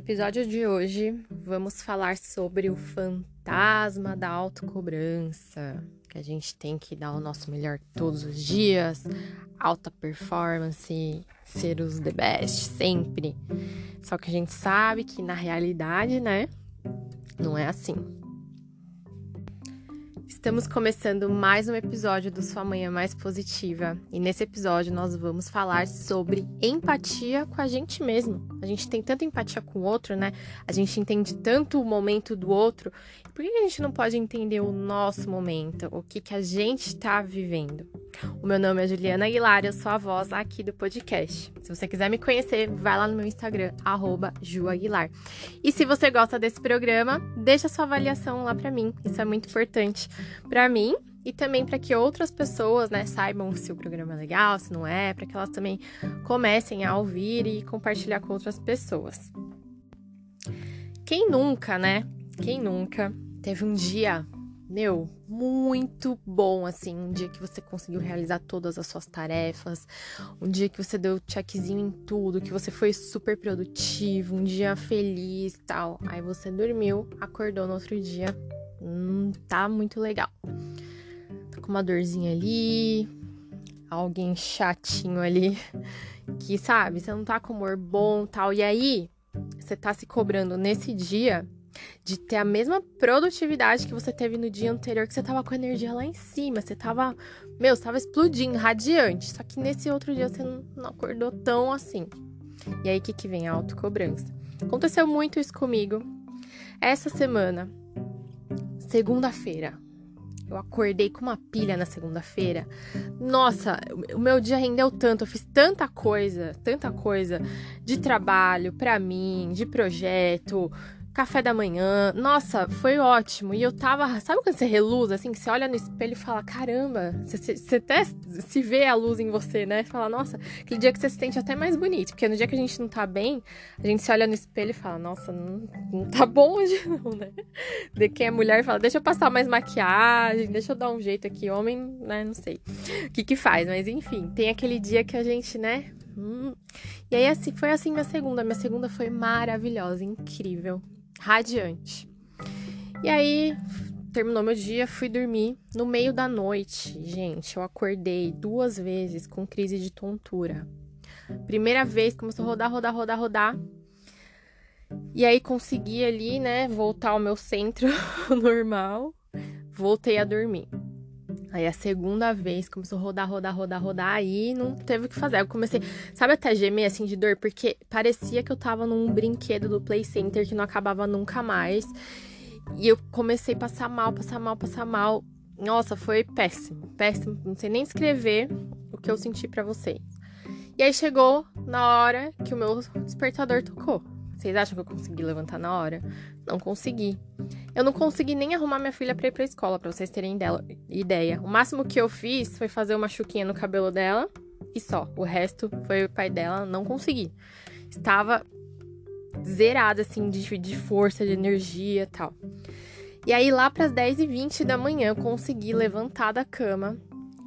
episódio de hoje, vamos falar sobre o fantasma da autocobrança, que a gente tem que dar o nosso melhor todos os dias, alta performance, ser os the best sempre. Só que a gente sabe que na realidade, né, não é assim. Estamos começando mais um episódio do Sua Manhã Mais Positiva e nesse episódio nós vamos falar sobre empatia com a gente mesmo. A gente tem tanta empatia com o outro, né? A gente entende tanto o momento do outro. Por que a gente não pode entender o nosso momento, o que, que a gente está vivendo? O meu nome é Juliana Aguilar, eu sou a voz aqui do podcast. Se você quiser me conhecer, vai lá no meu Instagram, @juaguilar. E se você gosta desse programa, deixa sua avaliação lá para mim. Isso é muito importante para mim e também para que outras pessoas, né, saibam se o programa é legal, se não é, para que elas também comecem a ouvir e compartilhar com outras pessoas. Quem nunca, né? Quem nunca teve um dia meu, muito bom, assim, um dia que você conseguiu realizar todas as suas tarefas, um dia que você deu checkzinho em tudo, que você foi super produtivo, um dia feliz tal. Aí você dormiu, acordou no outro dia, hum, tá muito legal. Tá com uma dorzinha ali, alguém chatinho ali, que sabe, você não tá com humor bom tal. E aí, você tá se cobrando nesse dia de ter a mesma produtividade que você teve no dia anterior, que você tava com a energia lá em cima, você tava, meu, você tava explodindo, radiante. Só que nesse outro dia você não acordou tão assim. E aí que que vem a autocobrança? Aconteceu muito isso comigo. Essa semana, segunda-feira, eu acordei com uma pilha na segunda-feira. Nossa, o meu dia rendeu tanto, eu fiz tanta coisa, tanta coisa de trabalho para mim, de projeto, café da manhã. Nossa, foi ótimo. E eu tava. Sabe quando você reluz, assim, que você olha no espelho e fala: caramba, você, você até se vê a luz em você, né? Fala, nossa, aquele dia que você se sente até mais bonito. Porque no dia que a gente não tá bem, a gente se olha no espelho e fala: nossa, não, não tá bom hoje, não, né? De quem é mulher fala: deixa eu passar mais maquiagem, deixa eu dar um jeito aqui. Homem, né? Não sei o que que faz, mas enfim, tem aquele dia que a gente, né? Hum. E aí, assim, foi assim minha segunda. Minha segunda foi maravilhosa, incrível radiante. E aí, terminou meu dia, fui dormir. No meio da noite, gente, eu acordei duas vezes com crise de tontura. Primeira vez, começou a rodar, rodar, rodar, rodar. E aí consegui ali, né, voltar ao meu centro normal. Voltei a dormir. Aí a segunda vez começou a rodar, rodar, rodar, rodar, aí não teve o que fazer. Eu comecei, sabe até gemer assim de dor, porque parecia que eu tava num brinquedo do Play Center que não acabava nunca mais. E eu comecei a passar mal, passar mal, passar mal. Nossa, foi péssimo, péssimo. Não sei nem escrever o que eu senti para vocês. E aí chegou na hora que o meu despertador tocou. Vocês acham que eu consegui levantar na hora? Não consegui. Eu não consegui nem arrumar minha filha pra ir pra escola, pra vocês terem ideia. O máximo que eu fiz foi fazer uma chuquinha no cabelo dela e só. O resto foi o pai dela, não consegui. Estava zerada, assim, de, de força, de energia tal. E aí, lá pras 10h20 da manhã, eu consegui levantar da cama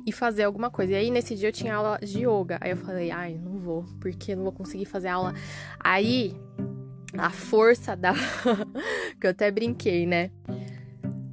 e fazer alguma coisa. E aí, nesse dia, eu tinha aula de yoga. Aí eu falei, ai, não vou, porque não vou conseguir fazer aula. Aí, a força da. que eu até brinquei, né?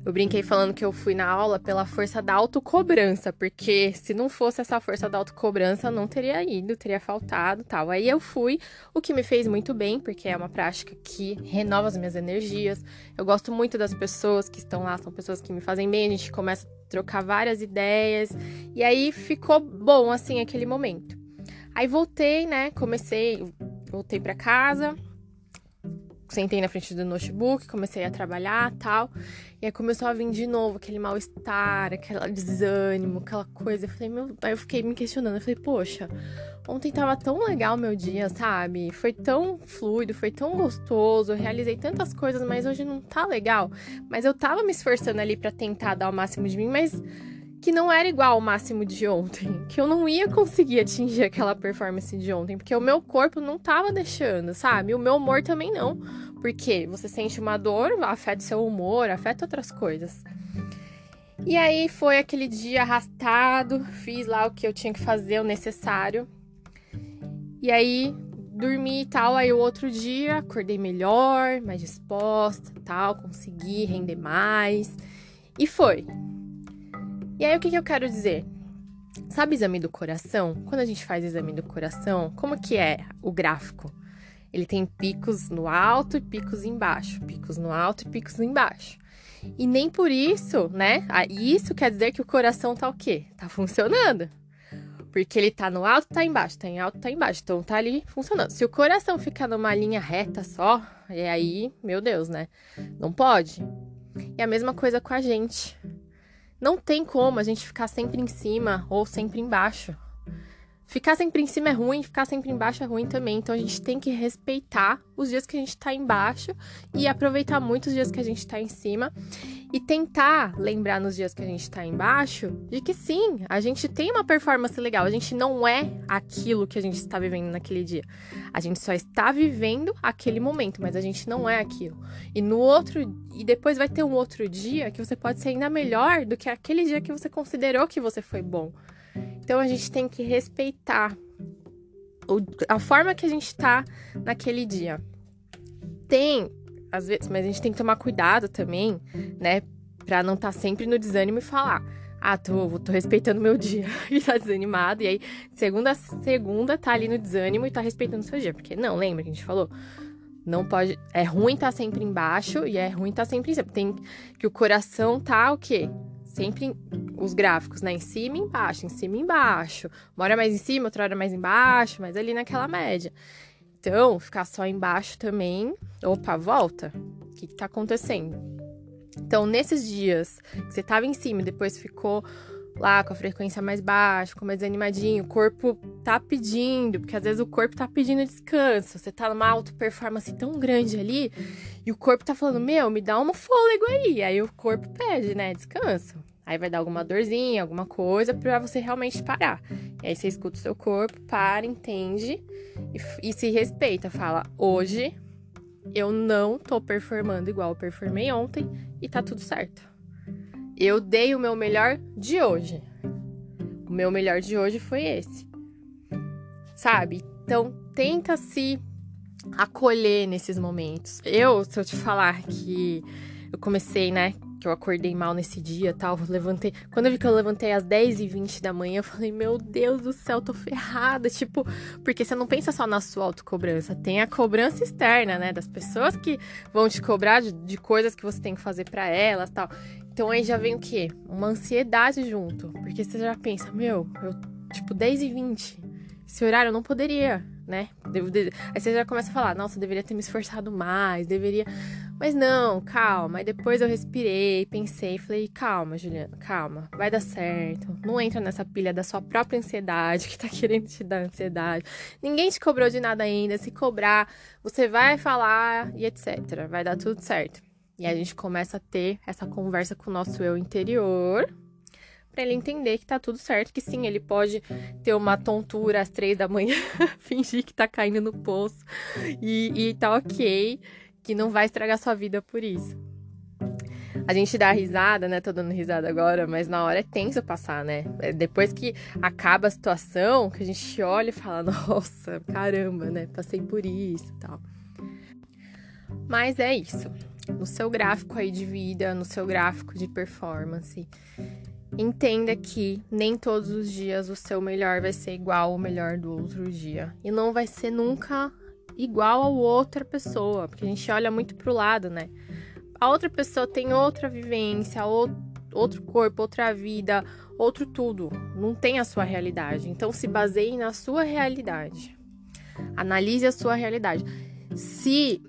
Eu brinquei falando que eu fui na aula pela força da autocobrança, porque se não fosse essa força da autocobrança, não teria ido, teria faltado tal. Aí eu fui, o que me fez muito bem, porque é uma prática que renova as minhas energias. Eu gosto muito das pessoas que estão lá, são pessoas que me fazem bem, a gente começa a trocar várias ideias, e aí ficou bom, assim, aquele momento. Aí voltei, né? Comecei, voltei para casa, sentei na frente do notebook, comecei a trabalhar tal. E aí começou a vir de novo aquele mal-estar, aquele desânimo, aquela coisa. Eu falei, meu. Aí eu fiquei me questionando. Eu falei, poxa, ontem tava tão legal meu dia, sabe? Foi tão fluido, foi tão gostoso. Eu realizei tantas coisas, mas hoje não tá legal. Mas eu tava me esforçando ali para tentar dar o máximo de mim, mas que não era igual ao máximo de ontem, que eu não ia conseguir atingir aquela performance de ontem, porque o meu corpo não tava deixando, sabe? O meu humor também não, porque você sente uma dor, afeta seu humor, afeta outras coisas. E aí foi aquele dia arrastado, fiz lá o que eu tinha que fazer, o necessário. E aí dormi e tal, aí o outro dia acordei melhor, mais disposta, tal, consegui render mais. E foi. E aí o que, que eu quero dizer? Sabe exame do coração? Quando a gente faz exame do coração, como que é o gráfico? Ele tem picos no alto e picos embaixo, picos no alto e picos embaixo. E nem por isso, né? Isso quer dizer que o coração tá o quê? Tá funcionando. Porque ele tá no alto, tá embaixo, tá em alto, tá embaixo. Então tá ali funcionando. Se o coração ficar numa linha reta só, é aí, meu Deus, né? Não pode. E a mesma coisa com a gente. Não tem como a gente ficar sempre em cima ou sempre embaixo. Ficar sempre em cima é ruim, ficar sempre embaixo é ruim também. Então a gente tem que respeitar os dias que a gente tá embaixo e aproveitar muito os dias que a gente tá em cima e tentar lembrar nos dias que a gente tá embaixo de que sim, a gente tem uma performance legal. A gente não é aquilo que a gente está vivendo naquele dia. A gente só está vivendo aquele momento, mas a gente não é aquilo. E no outro e depois vai ter um outro dia que você pode ser ainda melhor do que aquele dia que você considerou que você foi bom. Então a gente tem que respeitar a forma que a gente tá naquele dia. Tem, às vezes, mas a gente tem que tomar cuidado também, né? Pra não estar tá sempre no desânimo e falar. Ah, tô, tô respeitando meu dia e tá desanimado. E aí, segunda segunda, tá ali no desânimo e tá respeitando o seu dia. Porque não, lembra que a gente falou? Não pode. É ruim estar tá sempre embaixo e é ruim estar tá sempre em cima. Tem que o coração tá o quê? sempre os gráficos, né? Em cima e embaixo, em cima e embaixo. Uma hora mais em cima, outra hora mais embaixo, mas ali naquela média. Então, ficar só embaixo também. Opa, volta. O que, que tá acontecendo? Então, nesses dias que você tava em cima e depois ficou lá com a frequência mais baixa, ficou mais desanimadinho, o corpo tá pedindo, porque às vezes o corpo tá pedindo descanso. Você tá numa alta performance tão grande ali e o corpo tá falando: Meu, me dá um fôlego aí. Aí o corpo pede, né? Descanso. Aí vai dar alguma dorzinha, alguma coisa para você realmente parar. E aí você escuta o seu corpo, para, entende e, e se respeita. Fala: Hoje eu não tô performando igual eu performei ontem e tá tudo certo. Eu dei o meu melhor de hoje. O meu melhor de hoje foi esse. Sabe? Então, tenta se acolher nesses momentos. Eu, se eu te falar que eu comecei, né? Que eu acordei mal nesse dia tal, levantei. Quando eu vi que eu levantei às 10h20 da manhã, eu falei, meu Deus do céu, tô ferrada. Tipo, porque você não pensa só na sua autocobrança, tem a cobrança externa, né? Das pessoas que vão te cobrar de, de coisas que você tem que fazer para elas tal. Então aí já vem o quê? Uma ansiedade junto. Porque você já pensa, meu, eu, tipo, 10 e 20. Esse horário eu não poderia, né? Aí você já começa a falar, nossa, eu deveria ter me esforçado mais, deveria. Mas não, calma. Aí depois eu respirei, pensei, falei, calma, Juliana, calma, vai dar certo. Não entra nessa pilha da sua própria ansiedade, que tá querendo te dar ansiedade. Ninguém te cobrou de nada ainda. Se cobrar, você vai falar e etc. Vai dar tudo certo. E a gente começa a ter essa conversa com o nosso eu interior, para ele entender que tá tudo certo, que sim, ele pode ter uma tontura às três da manhã, fingir que tá caindo no poço e, e tá ok, que não vai estragar sua vida por isso. A gente dá risada, né? Tô dando risada agora, mas na hora é tenso passar, né? É depois que acaba a situação, que a gente olha e fala, nossa, caramba, né? Passei por isso e tal. Mas é isso no seu gráfico aí de vida, no seu gráfico de performance. Entenda que nem todos os dias o seu melhor vai ser igual ao melhor do outro dia. E não vai ser nunca igual a outra pessoa, porque a gente olha muito pro lado, né? A outra pessoa tem outra vivência, outro corpo, outra vida, outro tudo. Não tem a sua realidade. Então se baseie na sua realidade. Analise a sua realidade. Se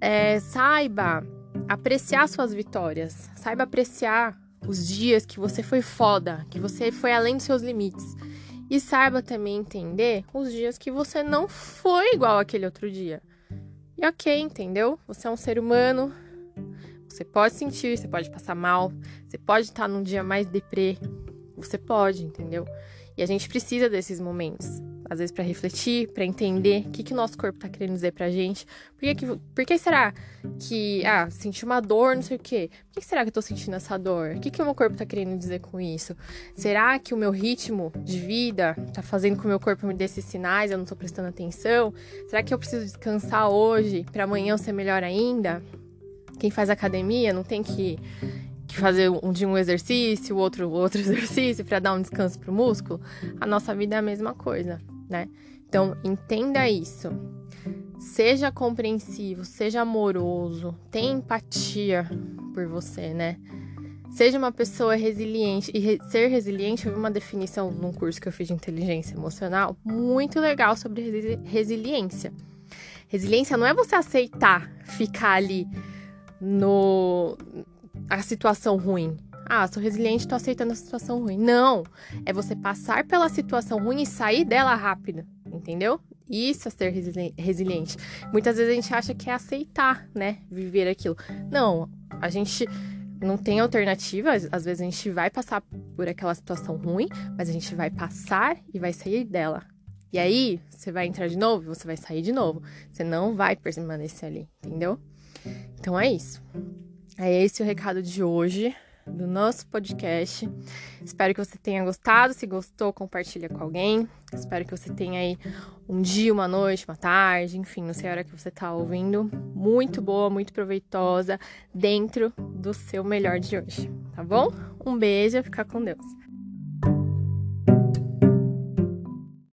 é, saiba apreciar suas vitórias, saiba apreciar os dias que você foi foda, que você foi além dos seus limites. E saiba também entender os dias que você não foi igual aquele outro dia. E ok, entendeu? Você é um ser humano, você pode sentir, você pode passar mal, você pode estar num dia mais deprê, você pode, entendeu? E a gente precisa desses momentos. Às vezes para refletir, para entender o que, que o nosso corpo tá querendo dizer pra gente. Por que, que, por que será que, ah, senti uma dor, não sei o quê. Por que será que eu tô sentindo essa dor? O que, que o meu corpo tá querendo dizer com isso? Será que o meu ritmo de vida tá fazendo com que o meu corpo me dê esses sinais, eu não tô prestando atenção? Será que eu preciso descansar hoje para amanhã eu ser melhor ainda? Quem faz academia não tem que que fazer um dia um exercício, outro outro exercício para dar um descanso pro músculo. A nossa vida é a mesma coisa né? Então, entenda isso. Seja compreensivo, seja amoroso, tenha empatia por você, né? Seja uma pessoa resiliente. E re ser resiliente, eu vi uma definição num curso que eu fiz de inteligência emocional muito legal sobre resi resiliência. Resiliência não é você aceitar ficar ali no a situação ruim. Ah, sou resiliente, tô aceitando a situação ruim. Não, é você passar pela situação ruim e sair dela rápido, entendeu? Isso é ser resili resiliente. Muitas vezes a gente acha que é aceitar, né, viver aquilo. Não, a gente não tem alternativa. Às vezes a gente vai passar por aquela situação ruim, mas a gente vai passar e vai sair dela. E aí, você vai entrar de novo, você vai sair de novo. Você não vai permanecer ali, entendeu? Então é isso. É esse o recado de hoje do nosso podcast. Espero que você tenha gostado. Se gostou, compartilha com alguém. Espero que você tenha aí um dia, uma noite, uma tarde, enfim, não sei a hora que você está ouvindo. Muito boa, muito proveitosa dentro do seu melhor de hoje, tá bom? Um beijo, fica com Deus.